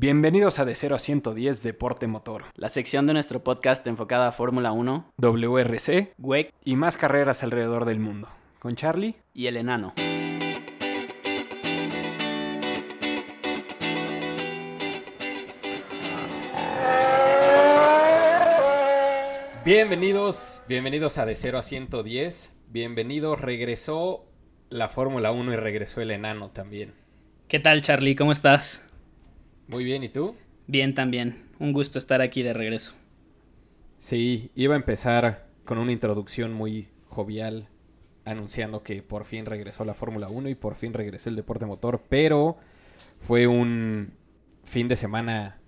Bienvenidos a De 0 a 110 Deporte Motor, la sección de nuestro podcast enfocada a Fórmula 1, WRC, WEC y más carreras alrededor del mundo. Con Charlie y el enano. Bienvenidos, bienvenidos a De 0 a 110. Bienvenidos, regresó la Fórmula 1 y regresó el enano también. ¿Qué tal, Charlie? ¿Cómo estás? Muy bien, ¿y tú? Bien también. Un gusto estar aquí de regreso. Sí, iba a empezar con una introducción muy jovial anunciando que por fin regresó la Fórmula 1 y por fin regresó el deporte motor, pero fue un fin de semana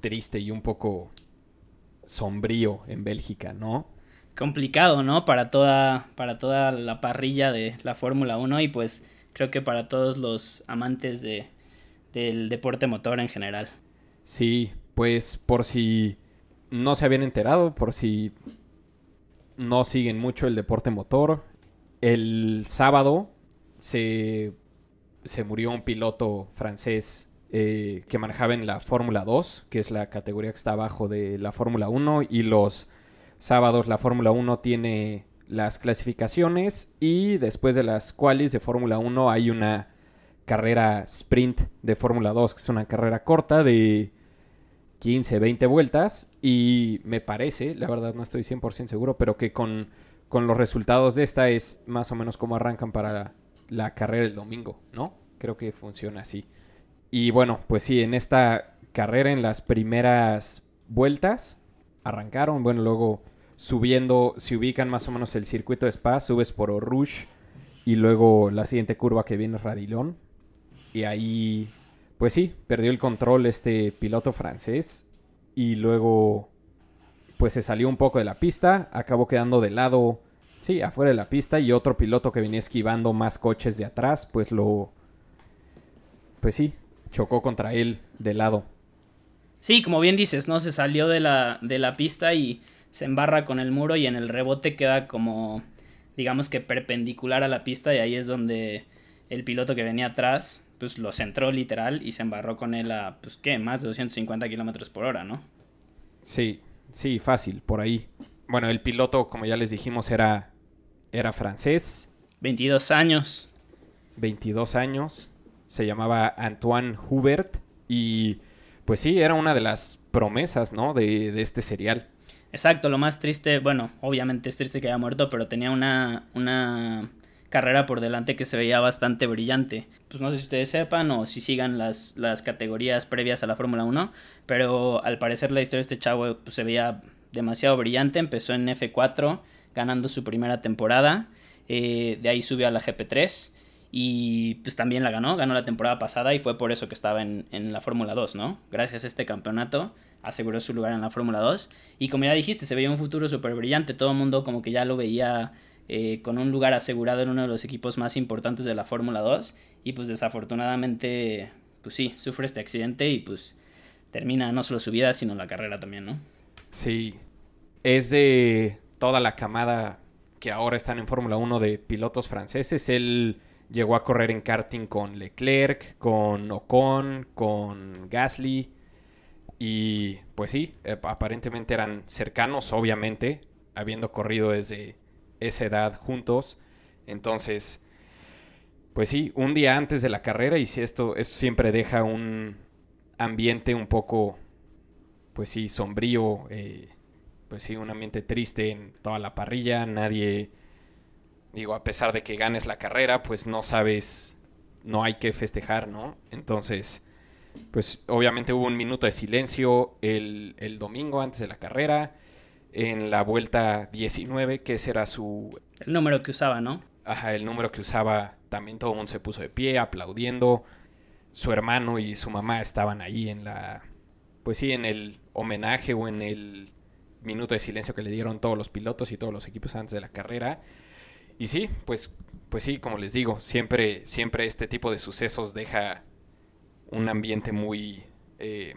triste y un poco sombrío en Bélgica, ¿no? Complicado, ¿no? Para toda, para toda la parrilla de la Fórmula 1 y pues creo que para todos los amantes de, del deporte motor en general. Sí, pues por si no se habían enterado, por si no siguen mucho el deporte motor, el sábado se, se murió un piloto francés eh, que manejaba en la Fórmula 2, que es la categoría que está abajo de la Fórmula 1, y los sábados la Fórmula 1 tiene las clasificaciones y después de las qualis de Fórmula 1 hay una carrera sprint de Fórmula 2, que es una carrera corta de 15, 20 vueltas. Y me parece, la verdad no estoy 100% seguro, pero que con, con los resultados de esta es más o menos como arrancan para la, carrera el domingo, ¿no? Creo que funciona así. Y bueno, pues sí, en esta carrera, en las primeras vueltas, arrancaron. Bueno, luego subiendo, se ubican más o menos el circuito de Spa, subes por Rouge y luego la siguiente curva que viene es Radilón. Y ahí, pues sí, perdió el control este piloto francés. Y luego, pues se salió un poco de la pista. Acabó quedando de lado, sí, afuera de la pista. Y otro piloto que venía esquivando más coches de atrás, pues lo... Pues sí, chocó contra él de lado. Sí, como bien dices, ¿no? Se salió de la, de la pista y se embarra con el muro y en el rebote queda como, digamos que perpendicular a la pista y ahí es donde el piloto que venía atrás pues lo centró literal y se embarró con él a, pues, ¿qué? Más de 250 kilómetros por hora, ¿no? Sí, sí, fácil, por ahí. Bueno, el piloto, como ya les dijimos, era, era francés. 22 años. 22 años. Se llamaba Antoine Hubert y pues sí, era una de las promesas, ¿no? De, de este serial. Exacto, lo más triste, bueno, obviamente es triste que haya muerto, pero tenía una, una carrera por delante que se veía bastante brillante. Pues no sé si ustedes sepan o si sigan las, las categorías previas a la Fórmula 1, pero al parecer la historia de este chavo pues, se veía demasiado brillante. Empezó en F4 ganando su primera temporada, eh, de ahí subió a la GP3 y pues también la ganó, ganó la temporada pasada y fue por eso que estaba en, en la Fórmula 2, ¿no? Gracias a este campeonato aseguró su lugar en la Fórmula 2 y como ya dijiste, se veía un futuro súper brillante, todo el mundo como que ya lo veía eh, con un lugar asegurado en uno de los equipos más importantes de la Fórmula 2 y pues desafortunadamente pues sí, sufre este accidente y pues termina no solo su vida sino la carrera también, ¿no? Sí, es de toda la camada que ahora están en Fórmula 1 de pilotos franceses. Él llegó a correr en karting con Leclerc, con Ocon, con Gasly. Y pues sí, eh, aparentemente eran cercanos, obviamente, habiendo corrido desde esa edad juntos. Entonces, pues sí, un día antes de la carrera y si esto, esto siempre deja un ambiente un poco, pues sí, sombrío, eh, pues sí, un ambiente triste en toda la parrilla. Nadie, digo, a pesar de que ganes la carrera, pues no sabes, no hay que festejar, ¿no? Entonces, pues obviamente hubo un minuto de silencio el, el domingo antes de la carrera en la vuelta 19, que ese era su... El número que usaba, ¿no? Ajá, el número que usaba, también todo el mundo se puso de pie, aplaudiendo. Su hermano y su mamá estaban ahí en la... Pues sí, en el homenaje o en el minuto de silencio que le dieron todos los pilotos y todos los equipos antes de la carrera. Y sí, pues, pues sí, como les digo, siempre, siempre este tipo de sucesos deja un ambiente muy, eh,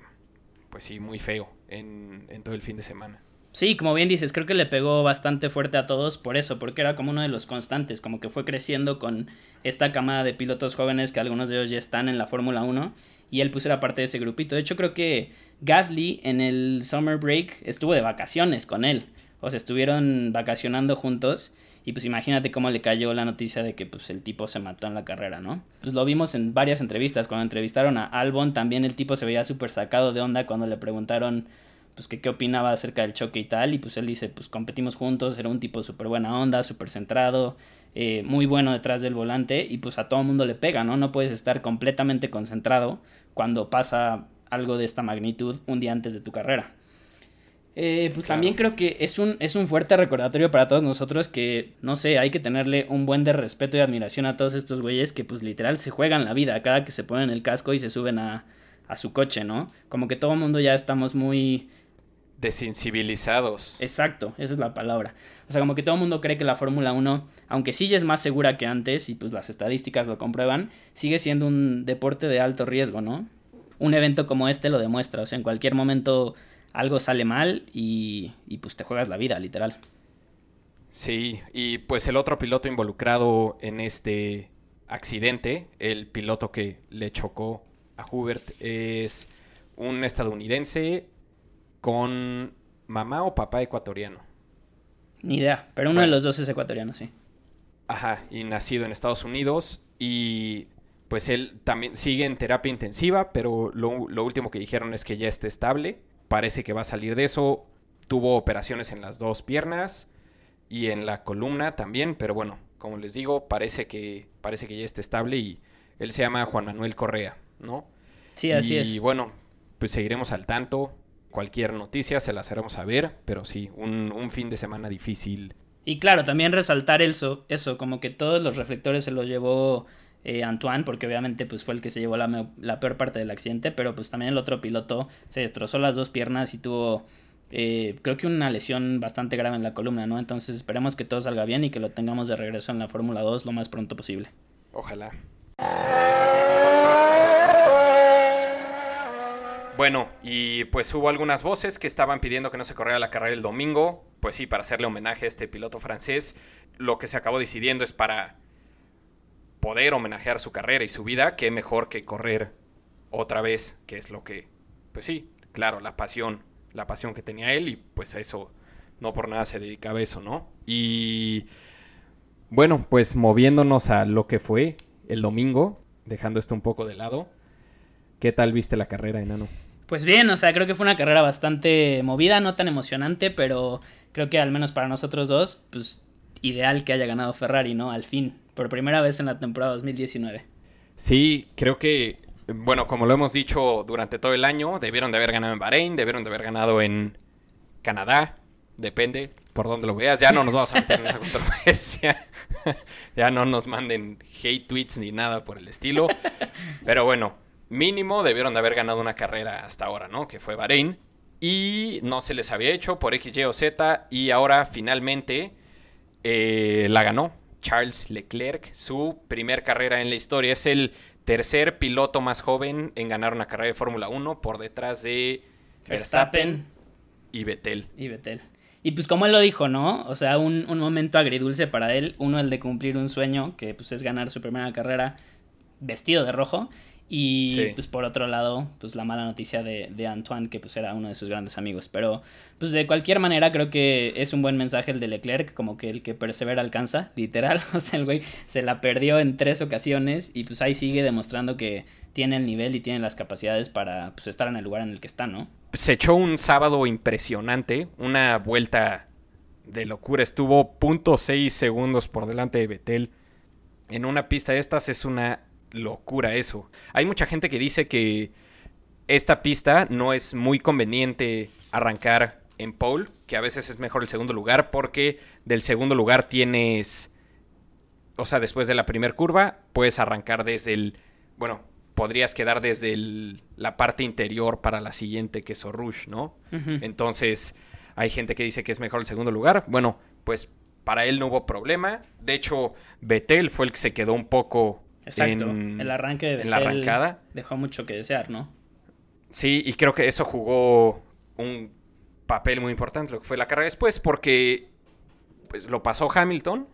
pues sí, muy feo en, en todo el fin de semana. Sí, como bien dices, creo que le pegó bastante fuerte a todos por eso, porque era como uno de los constantes, como que fue creciendo con esta camada de pilotos jóvenes que algunos de ellos ya están en la Fórmula 1 y él pues era parte de ese grupito. De hecho creo que Gasly en el summer break estuvo de vacaciones con él. O sea, estuvieron vacacionando juntos. Y pues imagínate cómo le cayó la noticia de que pues el tipo se mató en la carrera, ¿no? Pues lo vimos en varias entrevistas. Cuando entrevistaron a Albon, también el tipo se veía súper sacado de onda cuando le preguntaron pues que qué opinaba acerca del choque y tal. Y pues él dice, pues competimos juntos, era un tipo súper buena onda, súper centrado, eh, muy bueno detrás del volante. Y pues a todo mundo le pega, ¿no? No puedes estar completamente concentrado cuando pasa algo de esta magnitud un día antes de tu carrera. Eh, pues también creo que es un, es un fuerte recordatorio para todos nosotros que, no sé, hay que tenerle un buen de respeto y admiración a todos estos güeyes que pues literal se juegan la vida cada que se ponen el casco y se suben a, a su coche, ¿no? Como que todo el mundo ya estamos muy... Desensibilizados. Exacto, esa es la palabra. O sea, como que todo el mundo cree que la Fórmula 1, aunque sí ya es más segura que antes y pues las estadísticas lo comprueban, sigue siendo un deporte de alto riesgo, ¿no? Un evento como este lo demuestra, o sea, en cualquier momento algo sale mal y, pues te juegas la vida, literal. Sí, y pues el otro piloto involucrado en este accidente, el piloto que le chocó a Hubert, es un estadounidense con mamá o papá ecuatoriano. Ni idea, pero uno de los dos es ecuatoriano, sí. Ajá, y nacido en Estados Unidos y pues él también sigue en terapia intensiva, pero lo, lo último que dijeron es que ya está estable parece que va a salir de eso. Tuvo operaciones en las dos piernas y en la columna también, pero bueno, como les digo, parece que, parece que ya está estable y él se llama Juan Manuel Correa, ¿no? Sí, así es. Y bueno, pues seguiremos al tanto. Cualquier noticia se las haremos saber, pero sí, un, un fin de semana difícil. Y claro, también resaltar eso, eso, como que todos los reflectores se los llevó eh, Antoine, porque obviamente pues fue el que se llevó la, la, peor parte del accidente, pero pues también el otro piloto se destrozó las dos piernas y tuvo eh, creo que una lesión bastante grave en la columna, ¿no? Entonces esperemos que todo salga bien y que lo tengamos de regreso en la Fórmula 2 lo más pronto posible. Ojalá. Bueno, y pues hubo algunas voces que estaban pidiendo que no se corriera la carrera el domingo. Pues sí, para hacerle homenaje a este piloto francés. Lo que se acabó decidiendo es para poder homenajear su carrera y su vida, qué mejor que correr otra vez, que es lo que, pues sí, claro, la pasión, la pasión que tenía él y pues a eso no por nada se dedicaba eso, ¿no? Y bueno, pues moviéndonos a lo que fue el domingo, dejando esto un poco de lado, ¿qué tal viste la carrera, enano? Pues bien, o sea, creo que fue una carrera bastante movida, no tan emocionante, pero creo que al menos para nosotros dos, pues ideal que haya ganado Ferrari, ¿no? Al fin por primera vez en la temporada 2019. Sí, creo que, bueno, como lo hemos dicho durante todo el año, debieron de haber ganado en Bahrein, debieron de haber ganado en Canadá, depende por donde lo veas, ya no nos vamos a meter en esa controversia, ya no nos manden hate tweets ni nada por el estilo, pero bueno, mínimo debieron de haber ganado una carrera hasta ahora, ¿no? Que fue Bahrein, y no se les había hecho por X, Y o Z, y ahora finalmente eh, la ganó Charles Leclerc, su primer carrera en la historia. Es el tercer piloto más joven en ganar una carrera de Fórmula 1 por detrás de Verstappen, y Vettel. Y Vettel. Y pues como él lo dijo, ¿no? O sea, un, un, momento agridulce para él. Uno, el de cumplir un sueño, que pues es ganar su primera carrera vestido de rojo. Y pues por otro lado, pues la mala noticia de, de, Antoine, que pues era uno de sus grandes amigos. Pero pues de cualquier manera creo que es un buen mensaje el de Leclerc, como que el que persevera alcanza, literal. O sea, el güey se la perdió en tres ocasiones y pues ahí sigue demostrando que tiene el nivel y tiene las capacidades para pues estar en el lugar en el que está, ¿no? Se echó un sábado impresionante, una vuelta de locura. Estuvo .6 segundos por delante de Betel. En una pista de estas es una locura eso. Hay mucha gente que dice que esta pista no es muy conveniente arrancar en pole, que a veces es mejor el segundo lugar porque del segundo lugar tienes, o sea, después de la primera curva, puedes arrancar desde el, bueno, podrías quedar desde la parte interior para la siguiente, que es Orush, ¿no? Entonces, hay gente que dice que es mejor el segundo lugar. Bueno, pues para él no hubo problema. De hecho, Betel fue el que se quedó un poco Exacto. el arranque de en la arrancada. dejó mucho que desear, ¿no? Sí, y creo que eso jugó un papel muy importante lo que fue la carrera después, porque pues lo pasó Hamilton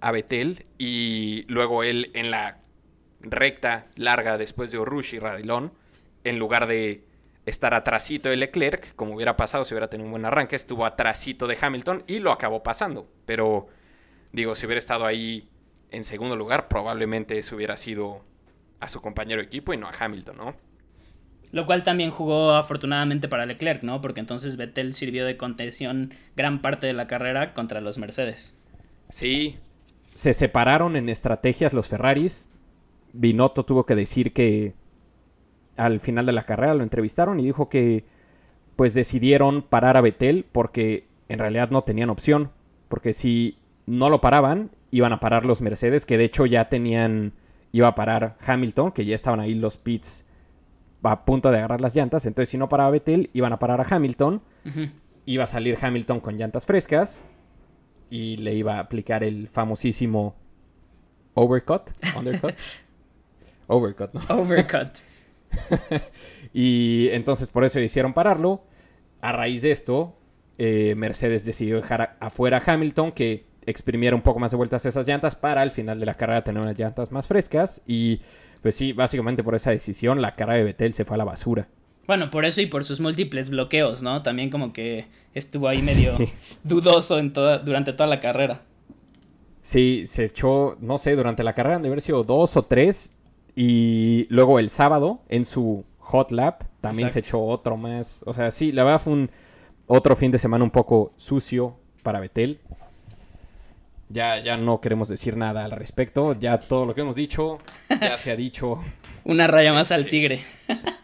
a Betel y luego él en la recta larga después de Orush y Radilón en lugar de estar atrasito de Leclerc, como hubiera pasado si hubiera tenido un buen arranque, estuvo atrasito de Hamilton y lo acabó pasando. Pero, digo, si hubiera estado ahí en segundo lugar, probablemente eso hubiera sido a su compañero de equipo y no a Hamilton, ¿no? Lo cual también jugó afortunadamente para Leclerc, ¿no? Porque entonces Vettel sirvió de contención gran parte de la carrera contra los Mercedes. Sí. Se separaron en estrategias los Ferraris. Binotto tuvo que decir que al final de la carrera lo entrevistaron y dijo que pues decidieron parar a Vettel porque en realidad no tenían opción. Porque si no lo paraban, iban a parar los Mercedes, que de hecho ya tenían, iba a parar Hamilton, que ya estaban ahí los pits a punto de agarrar las llantas. Entonces, si no paraba Vettel, iban a parar a Hamilton. Iba a salir Hamilton con llantas frescas. Y le iba a aplicar el famosísimo overcut. Undercut. overcut, ¿no? Overcut. y entonces por eso hicieron pararlo. A raíz de esto, eh, Mercedes decidió dejar afuera a Hamilton, que exprimiera un poco más de vueltas esas llantas para al final de la carrera tener unas llantas más frescas. Y pues sí, básicamente por esa decisión la cara de Betel se fue a la basura. Bueno, por eso y por sus múltiples bloqueos, ¿no? También como que estuvo ahí medio dudoso en toda, durante toda la carrera. Sí, se echó, no sé, durante la carrera han de haber sido dos o tres. Y luego el sábado, en su hot lap, también se echó otro más. O sea, sí, la verdad fue un otro fin de semana un poco sucio para Betel. Ya, ya no queremos decir nada al respecto. Ya todo lo que hemos dicho, ya se ha dicho. Una raya más al tigre.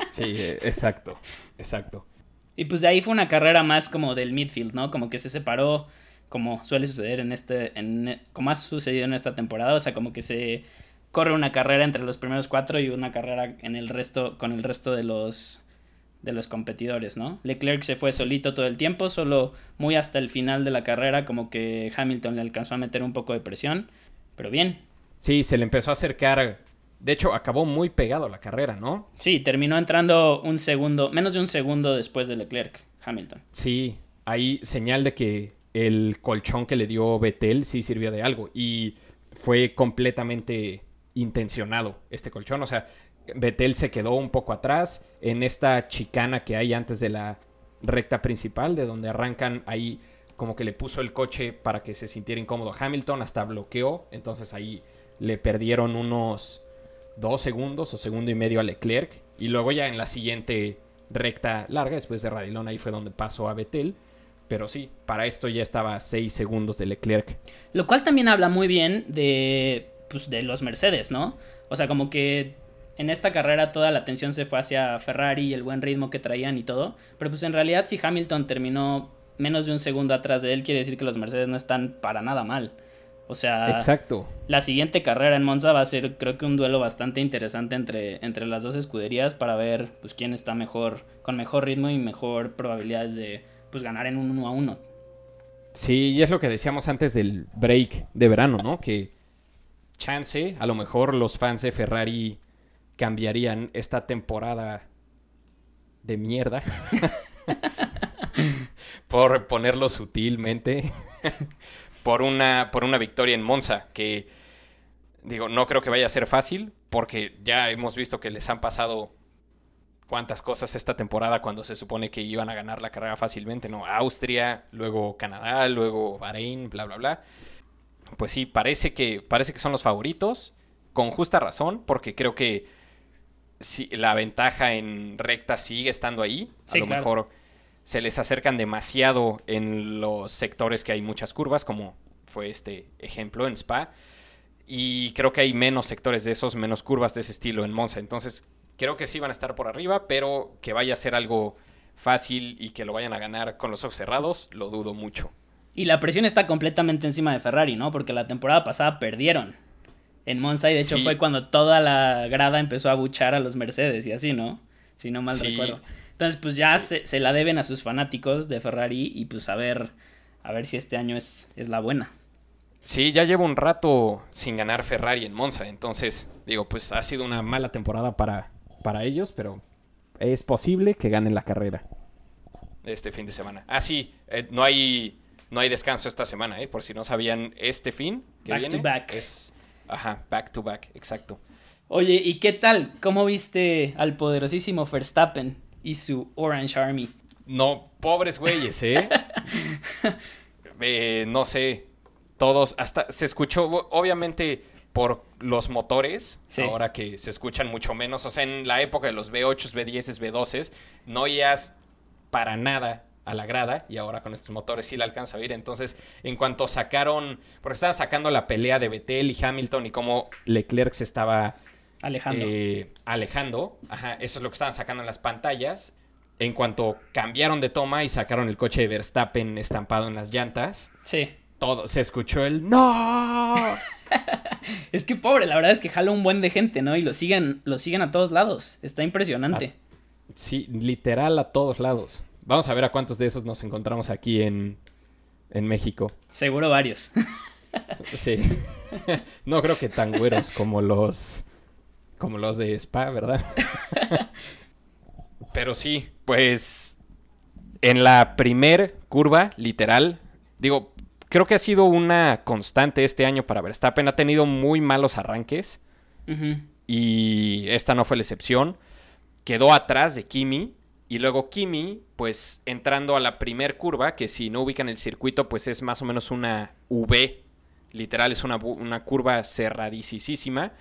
sí, exacto, exacto. Y pues de ahí fue una carrera más como del midfield, ¿no? Como que se separó, como suele suceder en este, en, como ha sucedido en esta temporada, o sea, como que se corre una carrera entre los primeros cuatro y una carrera en el resto, con el resto de los, de los competidores, ¿no? Leclerc se fue solito todo el tiempo, solo muy hasta el final de la carrera como que Hamilton le alcanzó a meter un poco de presión, pero bien. Sí, se le empezó a acercar. De hecho, acabó muy pegado la carrera, ¿no? Sí, terminó entrando un segundo, menos de un segundo después de Leclerc, Hamilton. Sí, hay señal de que el colchón que le dio Vettel sí sirvió de algo y fue completamente intencionado este colchón, o sea, Betel se quedó un poco atrás en esta chicana que hay antes de la recta principal, de donde arrancan ahí como que le puso el coche para que se sintiera incómodo Hamilton, hasta bloqueó, entonces ahí le perdieron unos dos segundos o segundo y medio a Leclerc, y luego ya en la siguiente recta larga, después de Radilón, ahí fue donde pasó a Betel, pero sí, para esto ya estaba seis segundos de Leclerc. Lo cual también habla muy bien de, pues, de los Mercedes, ¿no? O sea, como que en esta carrera toda la atención se fue hacia Ferrari y el buen ritmo que traían y todo. Pero pues en realidad si Hamilton terminó menos de un segundo atrás de él, quiere decir que los Mercedes no están para nada mal. O sea, Exacto. la siguiente carrera en Monza va a ser creo que un duelo bastante interesante entre, entre las dos escuderías para ver pues quién está mejor, con mejor ritmo y mejor probabilidades de pues ganar en un 1 a 1. Sí, y es lo que decíamos antes del break de verano, ¿no? Que chance, a lo mejor los fans de Ferrari cambiarían esta temporada de mierda. por ponerlo sutilmente. por, una, por una victoria en Monza. Que digo, no creo que vaya a ser fácil. Porque ya hemos visto que les han pasado cuántas cosas esta temporada cuando se supone que iban a ganar la carrera fácilmente, ¿no? Austria, luego Canadá, luego Bahrein, bla, bla, bla. Pues sí, parece que, parece que son los favoritos, con justa razón, porque creo que si la ventaja en recta sigue estando ahí. a lo mejor se les acercan demasiado en los sectores que hay muchas curvas, como fue este ejemplo en Spa. Y creo que hay menos sectores de esos, menos curvas de ese estilo en Monza. Entonces, creo que sí van a estar por arriba, pero que vaya a ser algo fácil y que lo vayan a ganar con los ojos cerrados, lo dudo mucho. Y la presión está completamente encima de Ferrari, ¿no? Porque la temporada pasada perdieron en Monza y de hecho fue cuando toda la grada empezó a buchar a los Mercedes y así, ¿no? Si no mal recuerdo. Entonces, pues ya se, la deben a sus fanáticos de Ferrari y pues a ver, a ver si este año es, es la buena. Sí, ya llevo un rato sin ganar Ferrari en Monza, entonces digo, pues ha sido una mala temporada para, para ellos, pero es posible que ganen la carrera este fin de semana. Ah, sí, eh, no hay no hay descanso esta semana, ¿eh? Por si no sabían, este fin que viene es Ajá, back to back, exacto. Oye, ¿y qué tal? ¿Cómo viste al poderosísimo Verstappen y su Orange Army? No, pobres güeyes, ¿eh? eh no sé, todos, hasta se escuchó, obviamente por los motores, ahora que se escuchan mucho menos, o sea, en la época de los V8, V10, V12, no oías para nada a la grada y ahora con estos motores sí la alcanza a oír. Entonces, en cuanto sacaron, porque estaban sacando la pelea de Vettel y Hamilton y cómo Leclerc se estaba alejando, eh, alejando ajá, eso es lo que estaban sacando en las pantallas. En cuanto cambiaron de toma y sacaron el coche de Verstappen estampado en las llantas, sí. todo se escuchó el ¡No! es que pobre, la verdad es que jala un buen de gente, ¿no? Y lo siguen, lo siguen a todos lados. Está impresionante. sí, literal a todos lados. Vamos a ver a cuántos de esos nos encontramos aquí en, en México. Seguro varios. sí. no creo que tan güeros como los como los de Spa, ¿verdad? Pero sí, pues en la primer curva, literal, digo, creo que ha sido una constante este año para Verstappen. Ha tenido muy malos arranques. Y esta no fue la excepción. Quedó atrás de Kimi. Y luego Kimi, pues entrando a la primer curva, que si no ubican el circuito, pues es más o menos una V. Literal, es una, una curva cerradísima.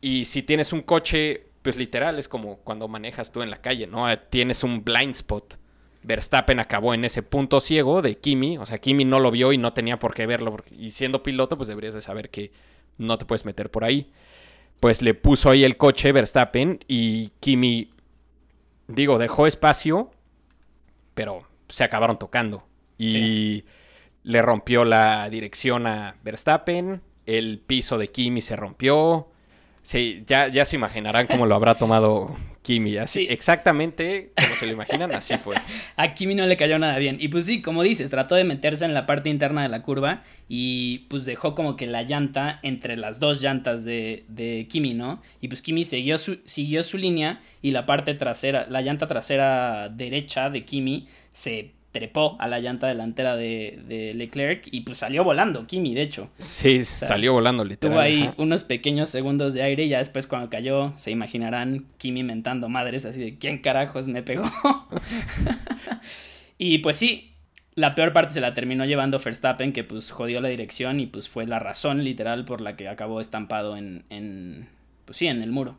Y si tienes un coche, pues literal, es como cuando manejas tú en la calle, ¿no? Tienes un blind spot. Verstappen acabó en ese punto ciego de Kimi. O sea, Kimi no lo vio y no tenía por qué verlo. Y siendo piloto, pues deberías de saber que no te puedes meter por ahí. Pues le puso ahí el coche Verstappen y Kimi digo, dejó espacio, pero se acabaron tocando. Y le rompió la dirección a Verstappen, el piso de Kimi se rompió. Sí, ya, ya se imaginarán cómo lo habrá tomado Kimi. Así, exactamente como se lo imaginan, así fue. A Kimi no le cayó nada bien. Y pues sí, como dices, trató de meterse en la parte interna de la curva y pues dejó como que la llanta entre las dos llantas de, de Kimi, ¿no? Y pues Kimi siguió su, siguió su línea y la parte trasera, la llanta trasera derecha de Kimi se trepó a la llanta delantera de, Leclerc y pues salió volando, Kimi, de hecho. Sí, salió volando literal. Tuvo ahí unos pequeños segundos de aire y ya después cuando cayó se imaginarán Kimi mentando madres así de ¿quién carajos me pegó? y pues sí, la peor parte se la terminó llevando Verstappen que pues jodió la dirección y pues fue la razón literal por la que acabó estampado en, en pues sí, en el muro.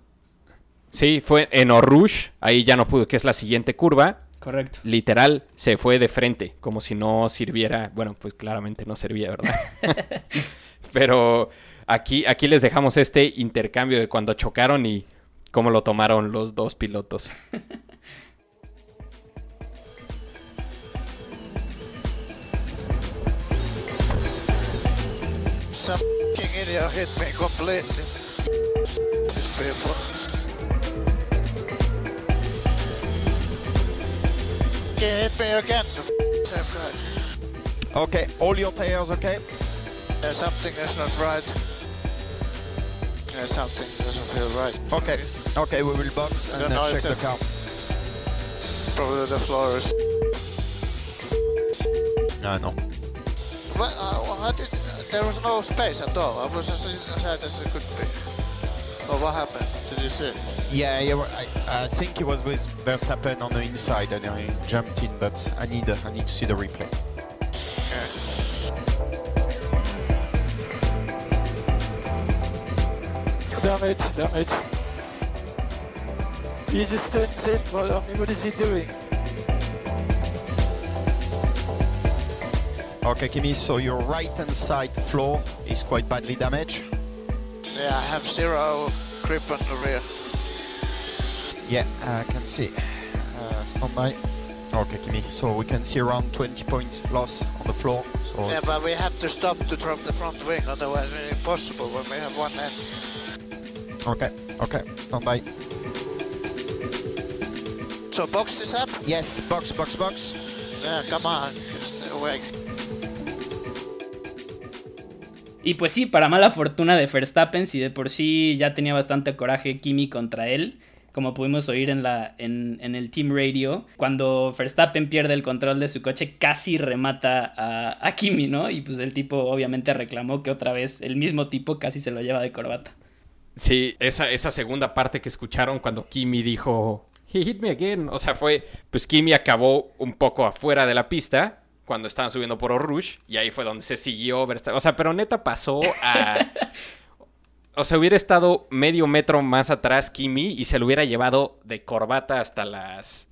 Sí, fue en Orush, ahí ya no pudo, que es la siguiente curva Correcto. Literal, se fue de frente, como si no sirviera. Bueno, pues claramente no servía, ¿verdad? Pero aquí, aquí les dejamos este intercambio de cuando chocaron y cómo lo tomaron los dos pilotos. hit me again. Okay, all your tires okay? Yeah, something is not right. Yeah, something doesn't feel right. Okay, okay, we will box and uh, check the car. Probably the floor is. No, no. Well, uh, did, there was no space at all. I was as inside as it could be. Well, what happened? Did you see? Yeah, yeah I, I, think it was with Verstappen on the inside and I jumped in, but I need I need to see the replay. Damn it, damn it. He just turns in. Well, I mean, what is he doing? Okay, Kimi, so your right hand side floor is quite badly damaged. Yeah, I have zero grip on the rear. Yeah, I can see. Uh, stand by. Okay, Kimi. So we can see around 20 point loss on the floor. So yeah, but we have to stop to drop the front wing, otherwise it's impossible when we have one end. Okay, okay, stand by. So box this up? Yes, box, box, box. Yeah, come on, stay awake. Y pues sí, para mala fortuna de Verstappen, si de por sí ya tenía bastante coraje Kimi contra él, como pudimos oír en, la, en, el Team Radio, cuando Verstappen pierde el control de su coche, casi remata a, a, Kimi, ¿no? Y pues el tipo obviamente reclamó que otra vez el mismo tipo casi se lo lleva de corbata. Sí, esa, esa segunda parte que escucharon cuando Kimi dijo, he hit me again. O sea, fue, pues Kimi acabó un poco afuera de la pista cuando estaban subiendo por Orush y ahí fue donde se siguió. O sea, pero neta pasó a... o sea, hubiera estado medio metro más atrás Kimi y se lo hubiera llevado de corbata hasta las...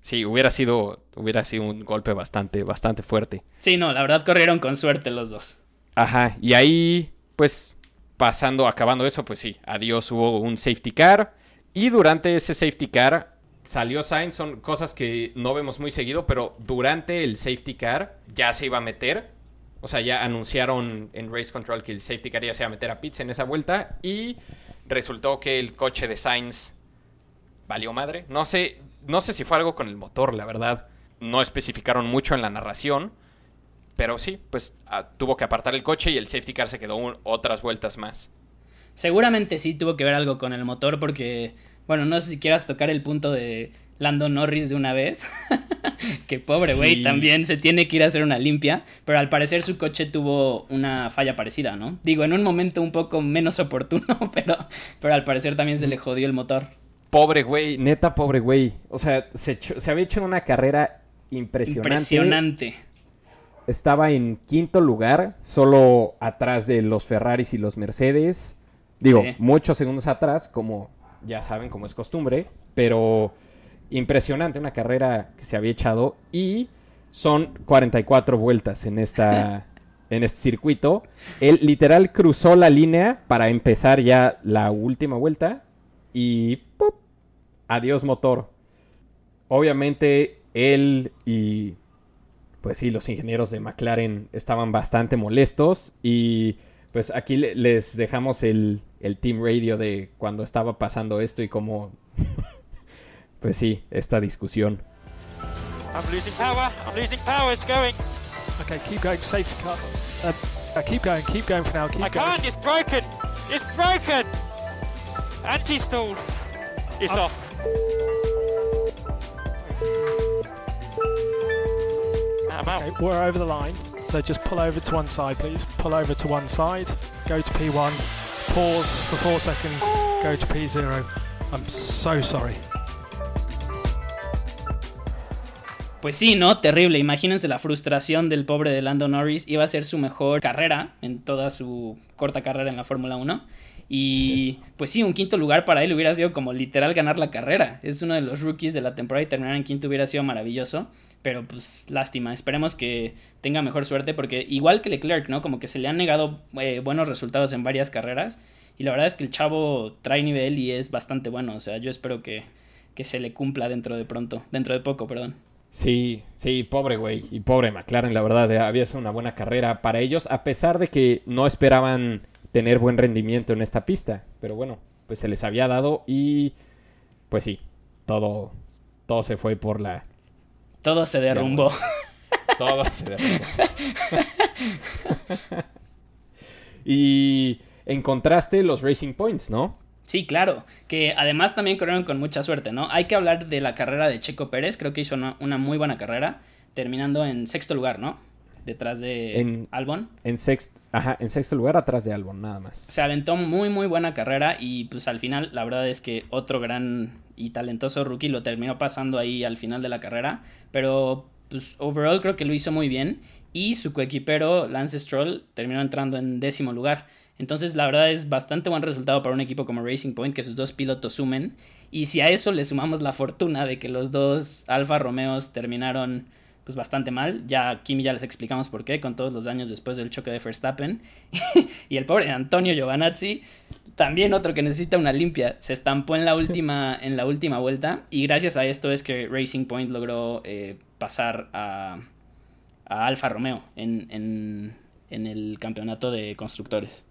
Sí, hubiera sido, hubiera sido un golpe bastante, bastante fuerte. Sí, no, la verdad corrieron con suerte los dos. Ajá, y ahí, pues, pasando, acabando eso, pues sí, adiós, hubo un safety car. Y durante ese safety car salió Sainz, son cosas que no vemos muy seguido, pero durante el safety car ya se iba a meter. O sea, ya anunciaron en Race Control que el safety car ya se iba a meter a pits en esa vuelta. Y resultó que el coche de Sainz valió madre. No sé, no sé si fue algo con el motor, la verdad. No especificaron mucho en la narración. Pero sí, pues ah, tuvo que apartar el coche y el safety car se quedó otras vueltas más. Seguramente sí tuvo que ver algo con el motor porque, bueno, no sé si quieras tocar el punto de Lando Norris de una vez. que pobre güey, también se tiene que ir a hacer una limpia. Pero al parecer su coche tuvo una falla parecida, ¿no? Digo, en un momento un poco menos oportuno, pero, pero al parecer también se le jodió el motor. Pobre güey, neta pobre güey. O sea, se, se había hecho una carrera impresionante. Impresionante estaba en quinto lugar, solo atrás de los Ferraris y los Mercedes. Digo, muchos segundos atrás, como ya saben, como es costumbre, pero impresionante, una carrera que se había echado y son 44 vueltas en esta en este circuito. Él literal cruzó la línea para empezar ya la última vuelta y ¡pum! adiós motor. Obviamente él y pues sí, los ingenieros de McLaren estaban bastante molestos y pues aquí les dejamos el, team radio de cuando estaba pasando esto y cómo, pues sí, esta discusión. I'm losing power, I'm losing power, it's going. Okay, keep going, safety car. Uh, uh, keep going, keep going for now, keep going. I going. can't, it's broken, it's broken. Anti-stall, it's off. I'm Okay, we're over the line. So just pull over to one side, please. Pull over to one side. Go to P1. Pause for four seconds. Go to P0. I'm so sorry. Pues sí, ¿no? Terrible. Imagínense la frustración del pobre de Lando Norris. Iba a ser su mejor carrera en toda su corta carrera en la Fórmula 1. Y pues sí, un quinto lugar para él hubiera sido como literal ganar la carrera. Es uno de los rookies de la temporada y terminar en quinto hubiera sido maravilloso. Pero pues lástima, esperemos que tenga mejor suerte porque igual que Leclerc, ¿no? Como que se le han negado eh, buenos resultados en varias carreras. Y la verdad es que el chavo trae nivel y es bastante bueno. O sea, yo espero que, que se le cumpla dentro de pronto, dentro de poco, perdón. Sí, sí, pobre güey. Y pobre McLaren, la verdad, eh, había sido una buena carrera para ellos, a pesar de que no esperaban tener buen rendimiento en esta pista. Pero bueno, pues se les había dado y pues sí, todo, todo se fue por la todo se derrumbó. Todo se derrumbó. y en contraste, los Racing Points, ¿no? Sí, claro, que además también corrieron con mucha suerte, ¿no? Hay que hablar de la carrera de Checo Pérez, creo que hizo una, muy buena carrera, terminando en sexto lugar, ¿no? Detrás de Albon. En sexto, ajá, en sexto lugar atrás de Albon, nada más. Se aventó muy, muy buena carrera y pues al final la verdad es que otro gran y talentoso rookie lo terminó pasando ahí al final de la carrera. Pero, pues, overall creo que lo hizo muy bien. Y su coequipero, Lance Stroll, terminó entrando en décimo lugar. Entonces, la verdad es bastante buen resultado para un equipo como Racing Point, que sus dos pilotos sumen. Y si a eso le sumamos la fortuna de que los dos Alfa Romeos terminaron pues bastante mal. Ya aquí ya les explicamos por qué, con todos los daños después del choque de Verstappen. y el pobre Antonio Giovanazzi también otro que necesita una limpia. Se estampó en la última, en la última vuelta. Y gracias a esto es que Racing Point logró eh, pasar a, a Alfa Romeo en, en, en el campeonato de constructores.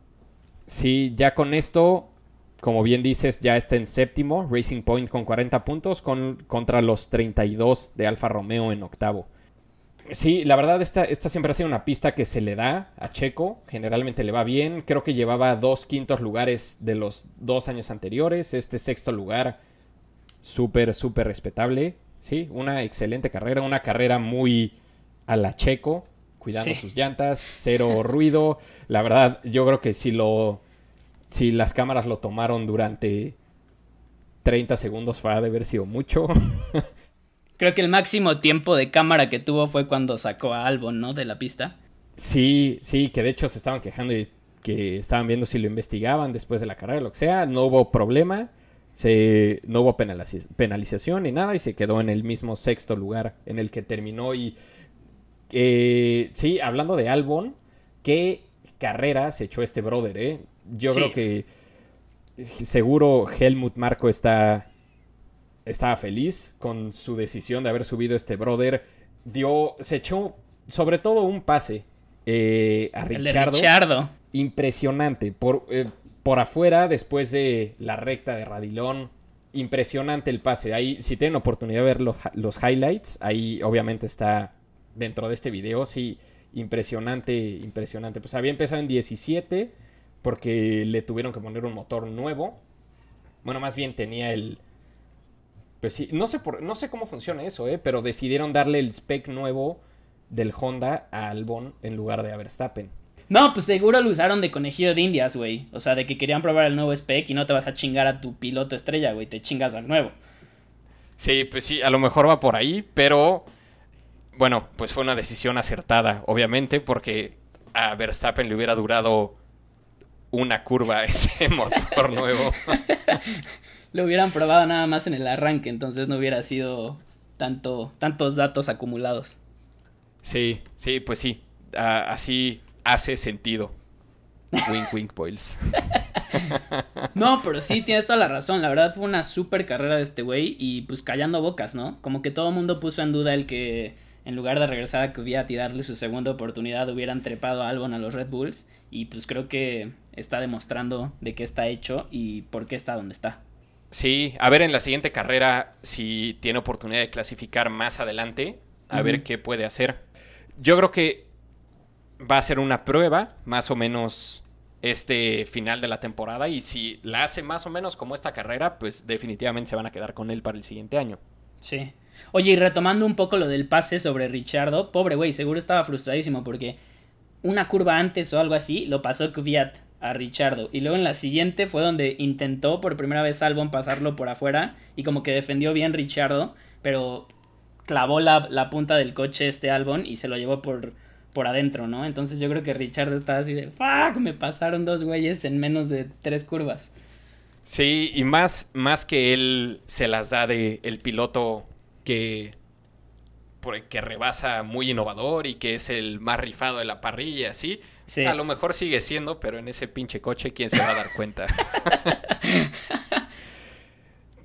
Sí, ya con esto, como bien dices, ya está en séptimo. Racing Point con 40 puntos con, contra los 32 de Alfa Romeo en octavo. Sí, la verdad, esta, esta siempre ha sido una pista que se le da a Checo. Generalmente le va bien. Creo que llevaba dos quintos lugares de los dos años anteriores. Este sexto lugar, súper, súper respetable. Sí, una excelente carrera. Una carrera muy a la Checo, cuidando sus llantas, cero ruido. La verdad, yo creo que si lo si las cámaras lo tomaron durante 30 segundos fue de haber sido mucho. Creo que el máximo tiempo de cámara que tuvo fue cuando sacó a Albon, ¿no? De la pista. Sí, sí, que de hecho se estaban quejando y que estaban viendo si lo investigaban después de la carrera, lo que sea. No hubo problema, se, no hubo penalización ni nada y se quedó en el mismo sexto lugar en el que terminó. Y eh, sí, hablando de Albon, qué carrera se echó este brother, ¿eh? Yo creo que seguro Helmut Marco está estaba feliz con su decisión de haber subido este brother. Dio, se echó sobre todo un pase eh, a Richardo. Impresionante. Por, eh, por afuera, después de la recta de Radilón. Impresionante el pase. Ahí, si tienen oportunidad de ver los, los highlights, ahí obviamente está dentro de este video. Sí, impresionante, impresionante. Pues había empezado en 17 porque le tuvieron que poner un motor nuevo. Bueno, más bien tenía el... Pues sí, no sé, por, no sé cómo funciona eso, ¿eh? pero decidieron darle el spec nuevo del Honda a Albon en lugar de a Verstappen. No, pues seguro lo usaron de conejillo de indias, güey. O sea, de que querían probar el nuevo spec y no te vas a chingar a tu piloto estrella, güey. Te chingas al nuevo. Sí, pues sí, a lo mejor va por ahí, pero bueno, pues fue una decisión acertada, obviamente, porque a Verstappen le hubiera durado una curva ese motor nuevo. Lo hubieran probado nada más en el arranque, entonces no hubiera sido tanto, tantos datos acumulados. Sí, sí, pues sí. así hace sentido. wink, wink, boils. no, pero sí, tienes toda la razón. La verdad fue una super carrera de este güey y pues callando bocas, ¿no? Como que todo el mundo puso en duda el que en lugar de regresar a Kvyat y darle su segunda oportunidad, hubieran trepado a Albon a los Red Bulls. Y pues creo que está demostrando de qué está hecho y por qué está donde está. Sí, a ver en la siguiente carrera si tiene oportunidad de clasificar más adelante, a ver qué puede hacer. Yo creo que va a ser una prueba, más o menos este final de la temporada y si la hace más o menos como esta carrera, pues definitivamente se van a quedar con él para el siguiente año. Sí. Oye, y retomando un poco lo del pase sobre Richardo, pobre güey, seguro estaba frustradísimo porque una curva antes o algo así lo pasó Kvyat a Richardo. Y luego en la siguiente fue donde intentó por primera vez Albon pasarlo por afuera y como que defendió bien Richardo, pero clavó la, punta del coche este Albon y se lo llevó por, por adentro, ¿no? Entonces yo creo que Richardo estaba así de, fuck, me pasaron dos güeyes en menos de tres curvas. Sí, y más, más que él se las da de el piloto que, que rebasa muy innovador y que es el más rifado de la parrilla, ¿sí? A lo mejor sigue siendo, pero en ese pinche coche, ¿quién se va a dar cuenta?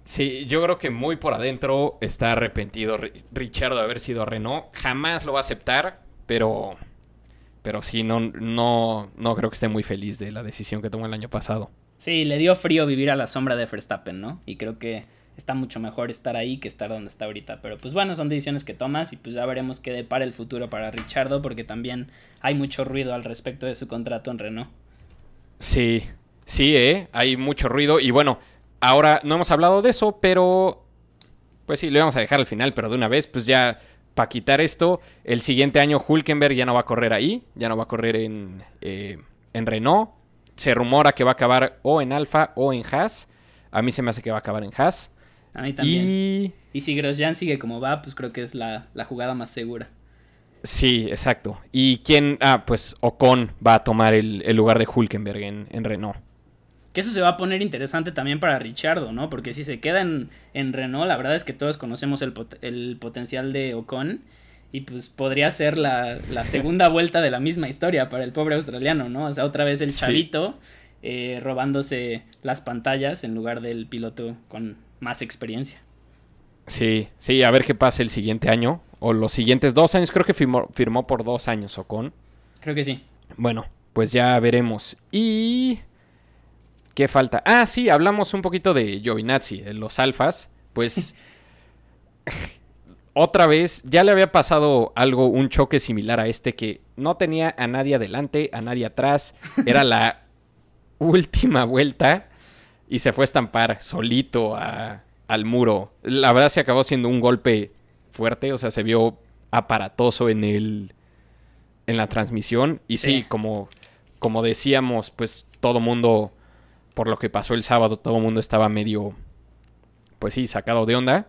sí, yo creo que muy por adentro está arrepentido Richard de haber sido Renault. Jamás lo va a aceptar, pero, pero sí, no, no, no creo que esté muy feliz de la decisión que tomó el año pasado. Sí, le dio frío vivir a la sombra de Verstappen, ¿no? Y creo que está mucho mejor estar ahí que estar donde está ahorita. Pero pues bueno, son decisiones que tomas y pues ya veremos qué depara el futuro para Richardo porque también hay mucho ruido al respecto de su contrato en Renault. Sí, sí, ¿eh? hay mucho ruido y bueno, ahora no hemos hablado de eso, pero pues sí, lo vamos a dejar al final, pero de una vez, pues ya para quitar esto, el siguiente año Hulkenberg ya no va a correr ahí, ya no va a correr en, eh, en Renault. Se rumora que va a acabar o en Alfa o en Haas. A mí se me hace que va a acabar en Haas. A mí también. Y, si Grosjean sigue como va, pues creo que es la, jugada más segura. Sí, exacto. ¿Y quién? Ah, pues Ocon va a tomar el, lugar de Hulkenberg en, Renault. Que eso se va a poner interesante también para Richardo, ¿no? Porque si se queda en, Renault, la verdad es que todos conocemos el, potencial de Ocon. Y pues podría ser la, segunda vuelta de la misma historia para el pobre australiano, ¿no? O sea, otra vez el chavito eh, robándose las pantallas en lugar del piloto con más experiencia. Sí, sí, a ver qué pasa el siguiente año. O los siguientes dos años. Creo que firmó, firmó por dos años Ocon. Creo que sí. Bueno, pues ya veremos. Y... ¿Qué falta? Ah, sí, hablamos un poquito de Giovinazzi, de los alfas. Pues... otra vez, ya le había pasado algo, un choque similar a este que no tenía a nadie adelante, a nadie atrás. Era la última vuelta y se fue a estampar solito al muro. La verdad se acabó siendo un golpe fuerte, o sea, se vio aparatoso en el en la transmisión y sí, como como decíamos, pues todo mundo por lo que pasó el sábado, todo el mundo estaba medio, pues sí, sacado de onda.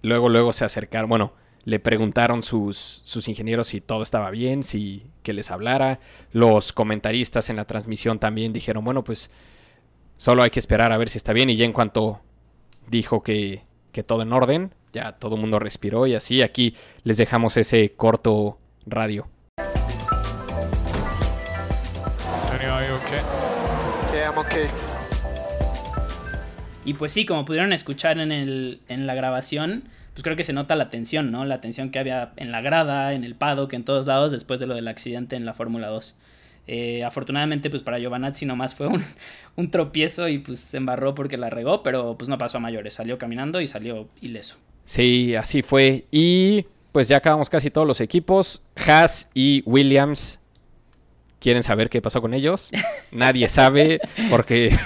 Luego, luego se acercaron, bueno, le preguntaron sus, sus ingenieros si todo estaba bien, si que les hablara. Los comentaristas en la transmisión también dijeron, bueno, pues solo hay que esperar a ver si está bien. Y ya en cuanto dijo que, que todo en orden, ya todo el mundo respiró y así. Aquí les dejamos ese corto radio. Y pues sí, como pudieron escuchar en, el, en la grabación, pues creo que se nota la tensión, ¿no? La tensión que había en la grada, en el paddock, en todos lados después de lo del accidente en la Fórmula 2. Eh, afortunadamente, pues para Giovanazzi nomás fue un, un, tropiezo y pues se embarró porque la regó, pero pues no pasó a mayores. Salió caminando y salió ileso. Sí, así fue. Y pues ya acabamos casi todos los equipos. Haas y Williams. ¿Quieren saber qué pasó con ellos? Nadie sabe porque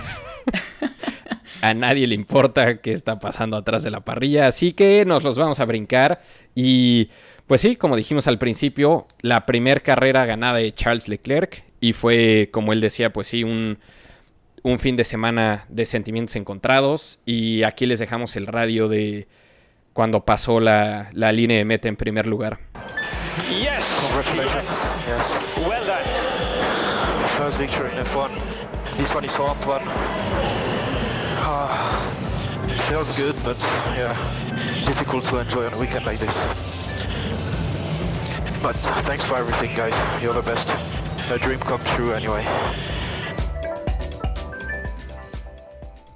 a nadie le importa qué está pasando atrás de la parrilla. Así que nos los vamos a brincar. Y pues sí, como dijimos al principio, la primera carrera ganada de Charles Leclerc. Y fue, como él decía, pues sí, un, un fin de semana de sentimientos encontrados. Y aquí les dejamos el radio de cuando pasó la, la línea de meta en primer lugar. Yes. Congratulations. Yes. Well done. First victory in F1. This one is Antoine. Uh, it feels good, but yeah, difficult to enjoy on a weekend like this. But thanks for everything, guys. You're the best. A dream come true anyway.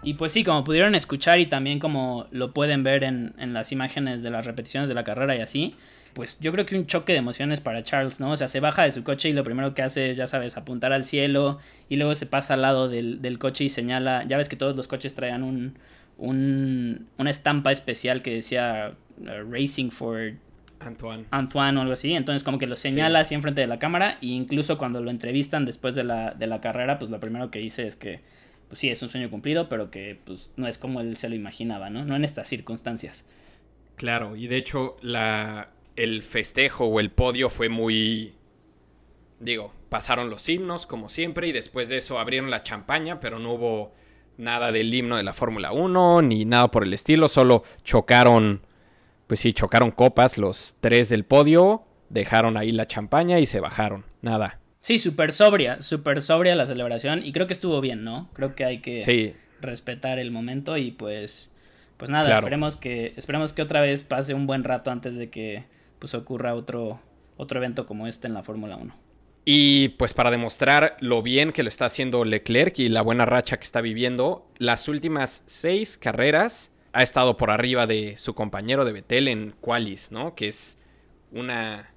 Y pues sí, como pudieron escuchar y también como lo pueden ver en, en, las imágenes de las repeticiones de la carrera y así, pues yo creo que un choque de emociones para Charles, ¿no? O sea, se baja de su coche y lo primero que hace es, ya sabes, apuntar al cielo y luego se pasa al lado del, del coche y señala, ya ves que todos los coches traían un, un una estampa especial que decía uh, Racing for Antoine. Antoine o algo así. Entonces como que lo señala sí. así enfrente de la cámara e incluso cuando lo entrevistan después de la, de la carrera, pues lo primero que dice es que pues sí, es un sueño cumplido, pero que pues no es como él se lo imaginaba, ¿no? No en estas circunstancias. Claro, y de hecho la, el festejo o el podio fue muy... Digo, pasaron los himnos como siempre y después de eso abrieron la champaña, pero no hubo nada del himno de la Fórmula 1 ni nada por el estilo, solo chocaron, pues sí, chocaron copas los tres del podio, dejaron ahí la champaña y se bajaron, nada. Sí, súper sobria, súper sobria la celebración y creo que estuvo bien, ¿no? Creo que hay que sí. respetar el momento y pues pues nada, claro. esperemos que esperemos que otra vez pase un buen rato antes de que pues ocurra otro otro evento como este en la Fórmula 1. Y pues para demostrar lo bien que lo está haciendo Leclerc y la buena racha que está viviendo, las últimas seis carreras ha estado por arriba de su compañero de Betel en Qualis, ¿no? Que es una,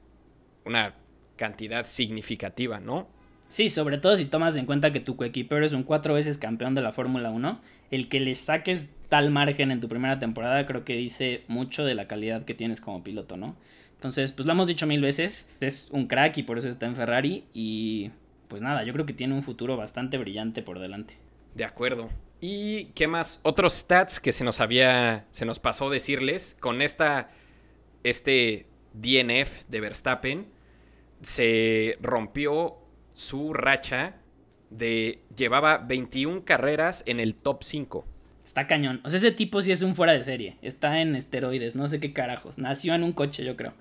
una cantidad significativa, ¿no? Sí, sobre todo si tomas en cuenta que tu coequipero es un cuatro veces campeón de la Fórmula 1, el que le saques tal margen en tu primera temporada creo que dice mucho de la calidad que tienes como piloto, ¿no? Entonces, pues lo hemos dicho mil veces, es un crack y por eso está en Ferrari y pues nada, yo creo que tiene un futuro bastante brillante por delante. De acuerdo. ¿Y qué más? Otros stats que se nos había, se nos pasó decirles con esta, este DNF de Verstappen, se rompió su racha de llevaba 21 carreras en el top 5. Está cañón. O sea, ese tipo sí es un fuera de serie. Está en esteroides, no sé qué carajos. Nació en un coche, yo creo.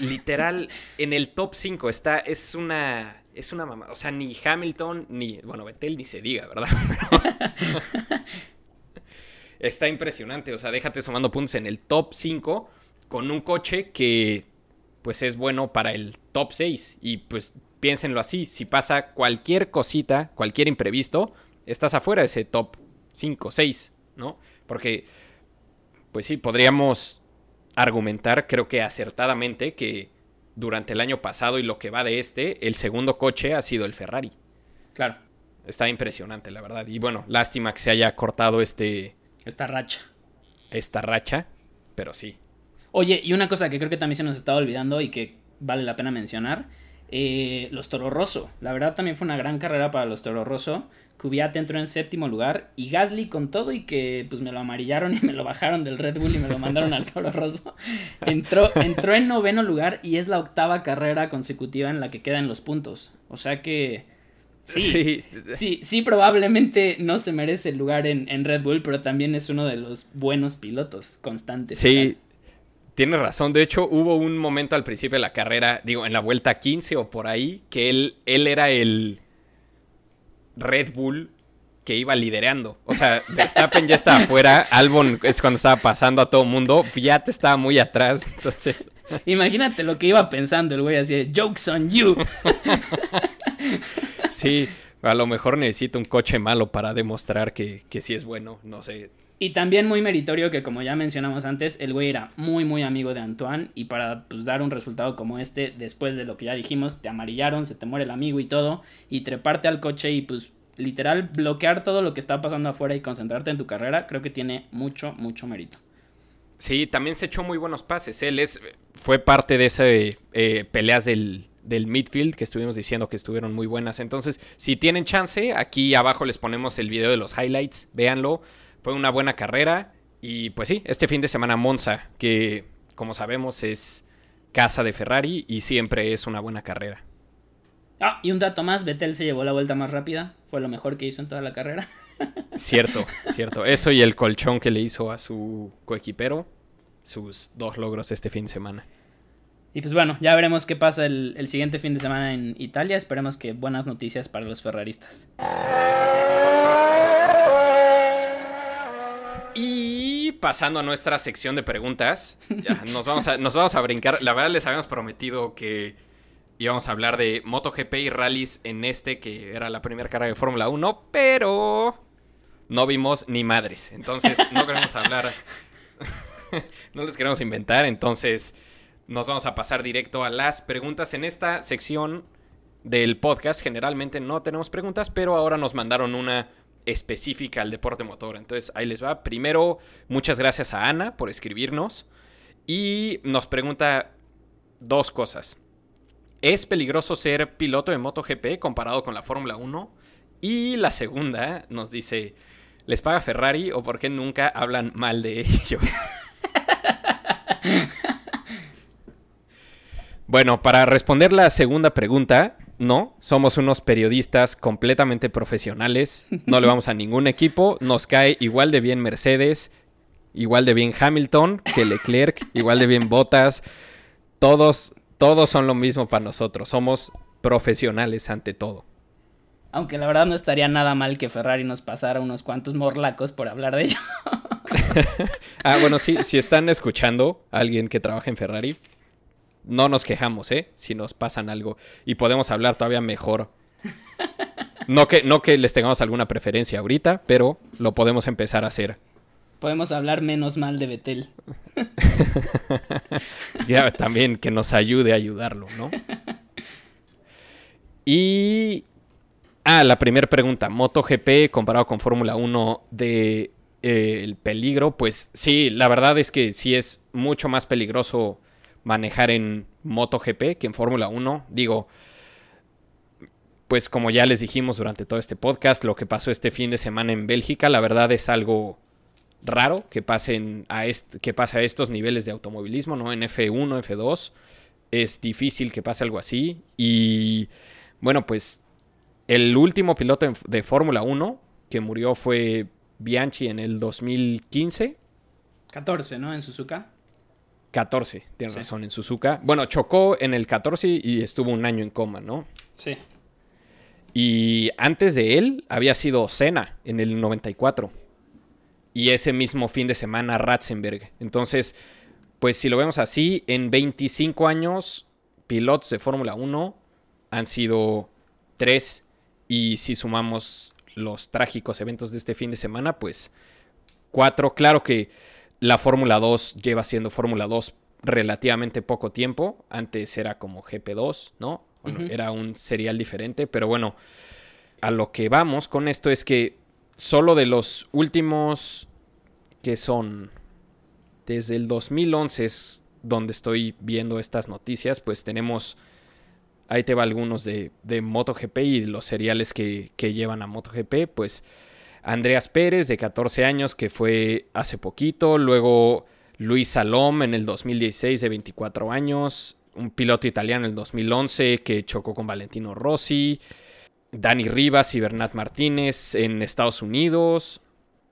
Literal, en el top 5 está, es una, es una mamá. O sea, ni Hamilton, ni, bueno, Vettel ni se diga, ¿verdad? está impresionante. O sea, déjate sumando puntos en el top 5 con un coche que pues es bueno para el top 6. Y pues piénsenlo así, si pasa cualquier cosita, cualquier imprevisto, estás afuera de ese top 5, 6, ¿no? Porque, pues sí, podríamos argumentar, creo que acertadamente, que durante el año pasado y lo que va de este, el segundo coche ha sido el Ferrari. Claro. Está impresionante, la verdad. Y bueno, lástima que se haya cortado este... Esta racha. Esta racha, pero sí, Oye, y una cosa que creo que también se nos estaba olvidando y que vale la pena mencionar, eh, los Toro Rosso. La verdad también fue una gran carrera para los Toro Rosso. Kvyat entró en séptimo lugar y Gasly con todo y que pues me lo amarillaron y me lo bajaron del Red Bull y me lo mandaron al Toro Rosso. Entró, entró en noveno lugar y es la octava carrera consecutiva en la que quedan los puntos. O sea que Sí, sí, sí, probablemente no se merece el lugar en, en, Red Bull, pero también es uno de los buenos pilotos constantes. Sí, tienes razón. De hecho, hubo un momento al principio de la carrera, digo, en la vuelta 15 o por ahí, que él, él era el Red Bull que iba liderando. O sea, Verstappen ya estaba afuera, Albon es cuando estaba pasando a todo mundo, te estaba muy atrás, entonces... Imagínate lo que iba pensando el güey así, jokes on you. sí, a lo mejor necesito un coche malo para demostrar que, que sí es bueno, no sé. Y también muy meritorio que como ya mencionamos antes, el güey era muy muy amigo de Antoine y para pues, dar un resultado como este, después de lo que ya dijimos, te amarillaron, se te muere el amigo y todo, y treparte al coche y pues literal bloquear todo lo que está pasando afuera y concentrarte en tu carrera, creo que tiene mucho, mucho mérito. Sí, también se echó muy buenos pases. Él es, fue parte de esas eh, peleas del, del, midfield que estuvimos diciendo que estuvieron muy buenas. Entonces, si tienen chance, aquí abajo les ponemos el video de los highlights. Véanlo. Fue una buena carrera. Y pues sí, este fin de semana Monza, que como sabemos es casa de Ferrari y siempre es una buena carrera. Ah, y un dato más, Vettel se llevó la vuelta más rápida, fue lo mejor que hizo en toda la carrera. Cierto, cierto. Eso y el colchón que le hizo a su coequipero, sus dos logros este fin de semana. Y pues bueno, ya veremos qué pasa el, el siguiente fin de semana en Italia. Esperemos que buenas noticias para los ferraristas. Pasando a nuestra sección de preguntas, ya nos, vamos a, nos vamos a brincar. La verdad les habíamos prometido que íbamos a hablar de MotoGP y rallies en este, que era la primera carrera de Fórmula 1, pero no vimos ni madres. Entonces no queremos hablar, no les queremos inventar, entonces nos vamos a pasar directo a las preguntas. En esta sección del podcast generalmente no tenemos preguntas, pero ahora nos mandaron una específica al deporte motor. Entonces ahí les va. Primero, muchas gracias a Ana por escribirnos y nos pregunta dos cosas. ¿Es peligroso ser piloto de MotoGP comparado con la Fórmula 1? Y la segunda nos dice, ¿les paga Ferrari o por qué nunca hablan mal de ellos? bueno, para responder la segunda pregunta, no, somos unos periodistas completamente profesionales, no le vamos a ningún equipo, nos cae igual de bien Mercedes, igual de bien Hamilton que Leclerc, igual de bien Bottas, todos todos son lo mismo para nosotros. Somos profesionales ante todo. Aunque la verdad no estaría nada mal que Ferrari nos pasara unos cuantos morlacos por hablar de ello. ah, bueno, sí, si están escuchando a alguien que trabaja en Ferrari, no nos quejamos, ¿eh? Si nos pasan algo. Y podemos hablar todavía mejor. No que, no que les tengamos alguna preferencia ahorita, pero lo podemos empezar a hacer. Podemos hablar menos mal de Betel. ya, también que nos ayude a ayudarlo, ¿no? Y. Ah, la primera pregunta. MotoGP comparado con Fórmula 1 de eh, el peligro. Pues sí, la verdad es que sí es mucho más peligroso manejar en MotoGP que en Fórmula 1. Digo, pues como ya les dijimos durante todo este podcast, lo que pasó este fin de semana en Bélgica, la verdad es algo raro que pasen a que pase a estos niveles de automovilismo, ¿no? En F1, F2 es difícil que pase algo así y bueno, pues el último piloto de Fórmula 1 que murió fue Bianchi en el 2015. 14, ¿no? En Suzuka. 14, tienes razón, en Suzuka. Bueno, chocó en el 14 y estuvo un año en coma, ¿no? Sí. Y antes de él había sido Senna en el 94 y ese mismo fin de semana Ratzenberg. Entonces, pues si lo vemos así, en 25 años, pilotos de Fórmula 1 han sido tres y si sumamos los trágicos eventos de este fin de semana, pues cuatro. Claro que la Fórmula 2 lleva siendo Fórmula 2 relativamente poco tiempo. Antes era como GP2, ¿no? Era un serial diferente, pero bueno, a lo que vamos con esto es que solo de los últimos que son desde el 2011 es donde estoy viendo estas noticias, pues tenemos, ahí te va algunos de, de MotoGP y los seriales que, que, llevan a MotoGP, pues Andreas Pérez de 14 años que fue hace poquito, luego Luis Salom en el 2016 de 24 años, un piloto italiano en el 2011 que chocó con Valentino Rossi, Dani Rivas y Bernat Martínez en Estados Unidos.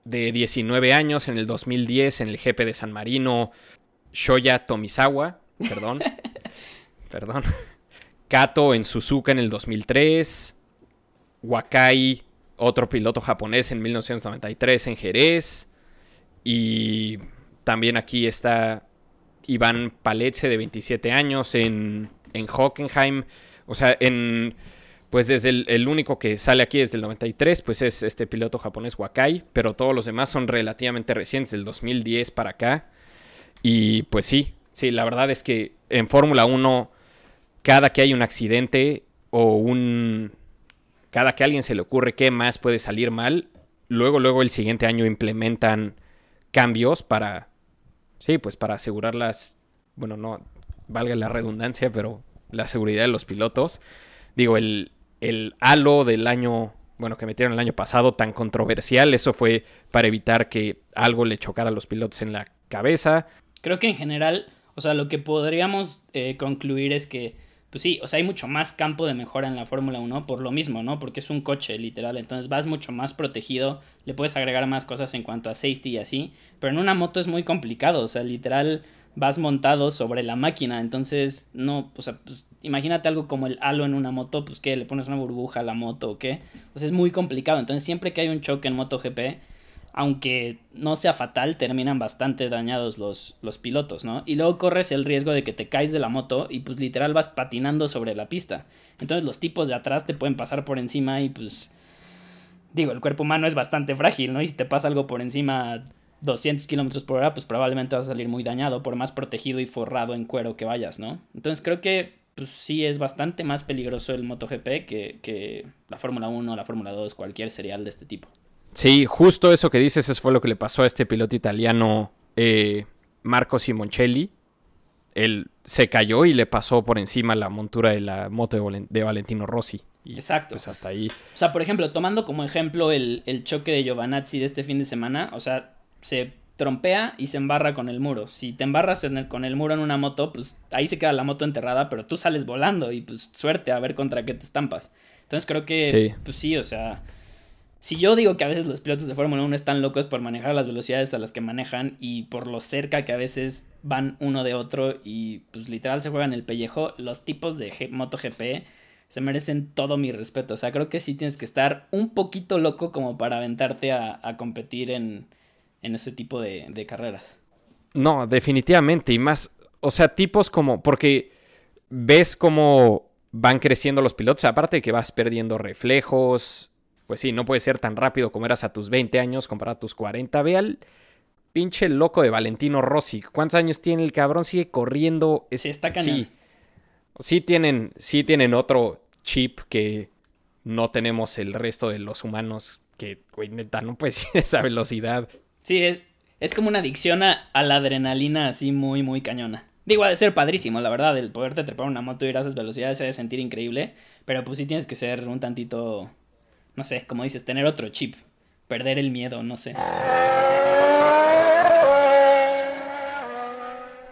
De 19 años en el 2010 en el GP de San Marino, Shoya Tomisawa, perdón. perdón. Kato en Suzuka en el 2003. Wakai, otro piloto japonés en 1993 en Jerez. Y también aquí está Iván Paletze de 27 años en, en Hockenheim. O sea, en pues desde el, único que sale aquí desde el 93, pues es este piloto japonés Wakai, pero todos los demás son relativamente recientes, del 2010 para acá. Y pues sí, sí, la verdad es que en Fórmula 1, cada que hay un accidente o un... Cada que a alguien se le ocurre qué más puede salir mal, luego, luego el siguiente año implementan cambios para... Sí, pues para asegurar las... Bueno, no valga la redundancia, pero la seguridad de los pilotos. Digo, el, el halo del año, bueno, que metieron el año pasado tan controversial. Eso fue para evitar que algo le chocara a los pilotos en la cabeza. Creo que en general, o sea, lo que podríamos eh, concluir es que, pues sí, o sea, hay mucho más campo de mejora en la Fórmula 1 por lo mismo, ¿no? Porque es un coche, literal. Entonces vas mucho más protegido, le puedes agregar más cosas en cuanto a safety y así. Pero en una moto es muy complicado, o sea, literal vas montado sobre la máquina. Entonces, no, o sea, pues, imagínate algo como el halo en una moto, pues que le pones una burbuja a la moto o qué. Pues es muy complicado. Entonces, siempre que hay un choque en MotoGP, aunque no sea fatal, terminan bastante dañados los, los pilotos, ¿no? Y luego corres el riesgo de que te caes de la moto y pues literal vas patinando sobre la pista. Entonces los tipos de atrás te pueden pasar por encima y pues... Digo, el cuerpo humano es bastante frágil, ¿no? Y si te pasa algo por encima 200 kilómetros por hora, pues probablemente vas a salir muy dañado, por más protegido y forrado en cuero que vayas, ¿no? Entonces creo que pues sí es bastante más peligroso el MotoGP que, que la Fórmula 1, la Fórmula 2, cualquier serial de este tipo. Sí, justo eso que dices, eso fue lo que le pasó a este piloto italiano eh, Marco Simoncelli. Él se cayó y le pasó por encima la montura de la moto de, Valentino Rossi. Y Exacto. Pues hasta ahí. O sea, por ejemplo, tomando como ejemplo el, el choque de Giovanazzi de este fin de semana, o sea, se trompea y se embarra con el muro. Si te embarras con el muro en una moto, pues ahí se queda la moto enterrada, pero tú sales volando y pues suerte a ver contra qué te estampas. Entonces creo que, pues sí, o sea, si yo digo que a veces los pilotos de Fórmula 1 están locos por manejar las velocidades a las que manejan y por lo cerca que a veces van uno de otro y pues literal se juegan el pellejo, los tipos de MotoGP se merecen todo mi respeto. O sea, creo que sí tienes que estar un poquito loco como para aventarte a competir en en ese tipo de, carreras. No, definitivamente. Y más, o sea, tipos como, porque ves cómo van creciendo los pilotos, aparte de que vas perdiendo reflejos, pues sí, no puede ser tan rápido como eras a tus 20 años comparado a tus 40. Ve al pinche loco de Valentino Rossi. ¿Cuántos años tiene el cabrón? Sigue corriendo. sí, está cañón. Sí, sí tienen, sí tienen otro chip que no tenemos el resto de los humanos. Que, güey, neta, no puede ser esa velocidad. Sí, es, es como una adicción a, la adrenalina así muy, muy cañona. Digo, ha de ser padrísimo, la verdad, el poderte trepar una moto y ir a esas velocidades se ha de sentir increíble, pero pues sí tienes que ser un tantito, no sé, como dices, tener otro chip, perder el miedo, no sé.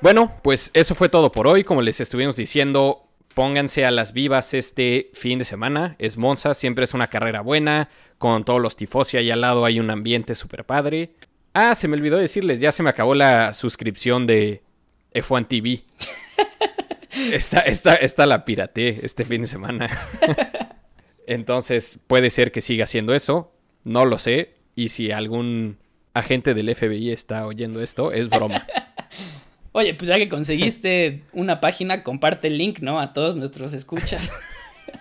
Bueno, pues eso fue todo por hoy, como les estuvimos diciendo, pónganse a las vivas este fin de semana, es Monza, siempre es una carrera buena, con todos los tifosi ahí al lado hay un ambiente súper padre. Ah, se me olvidó decirles, ya se me acabó la suscripción de F1 TV. esta, esta, esta la pirateé este fin de semana. Entonces puede ser que siga haciendo eso, no lo sé. Y si algún agente del FBI está oyendo esto, es broma. Oye, pues ya que conseguiste una página, comparte el link, ¿no? A todos nuestros escuchas.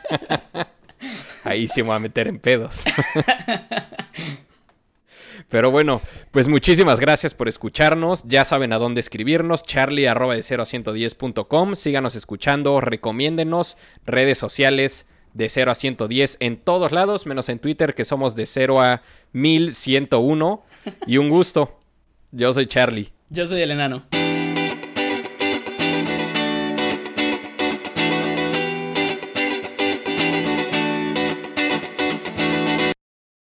Ahí sí me voy a meter en pedos. Pero bueno, pues muchísimas gracias por escucharnos. Ya saben a dónde escribirnos. Charlie arroba de 0 a 110.com. Síganos escuchando, recomiéndenos. Redes sociales de 0 a 110 en todos lados, menos en Twitter, que somos de 0 a 1101. Y un gusto. Yo soy Charlie. Yo soy el enano.